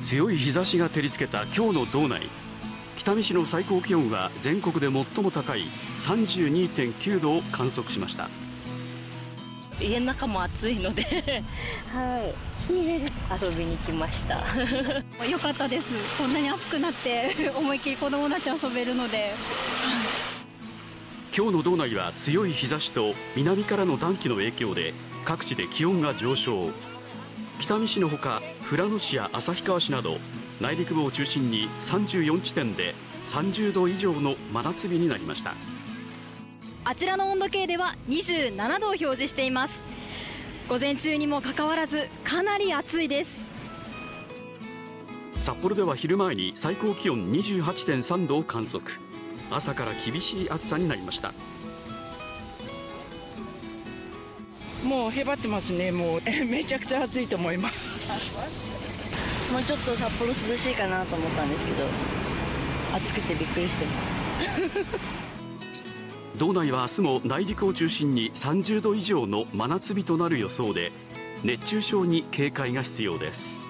強い日差しが照りつけた今日の道内。北見市の最高気温は全国で最も高い32.9度を観測しました。家の中も暑いのではい。遊びに来ました。良かったです。こんなに暑くなって思いっきり子供たち遊べるので、今日の道内は強い日差しと南からの暖気の影響で各地で気温が上昇北見市のほか富良野市や旭川市など内陸部を中心に34地点で30度以上の真夏日になりました。あちらの温度計では27度を表示しています。午前中にもかかわらずかなり暑いです。札幌では昼前に最高気温28.3度を観測。朝から厳しい暑さになりましたもうへばってますね。もうめちゃくちゃ暑いと思います。もうちょっと札幌涼しいかなと思ったんですけど暑くてびっくりしてます。道内は明日も内陸を中心に30度以上の真夏日となる予想で熱中症に警戒が必要です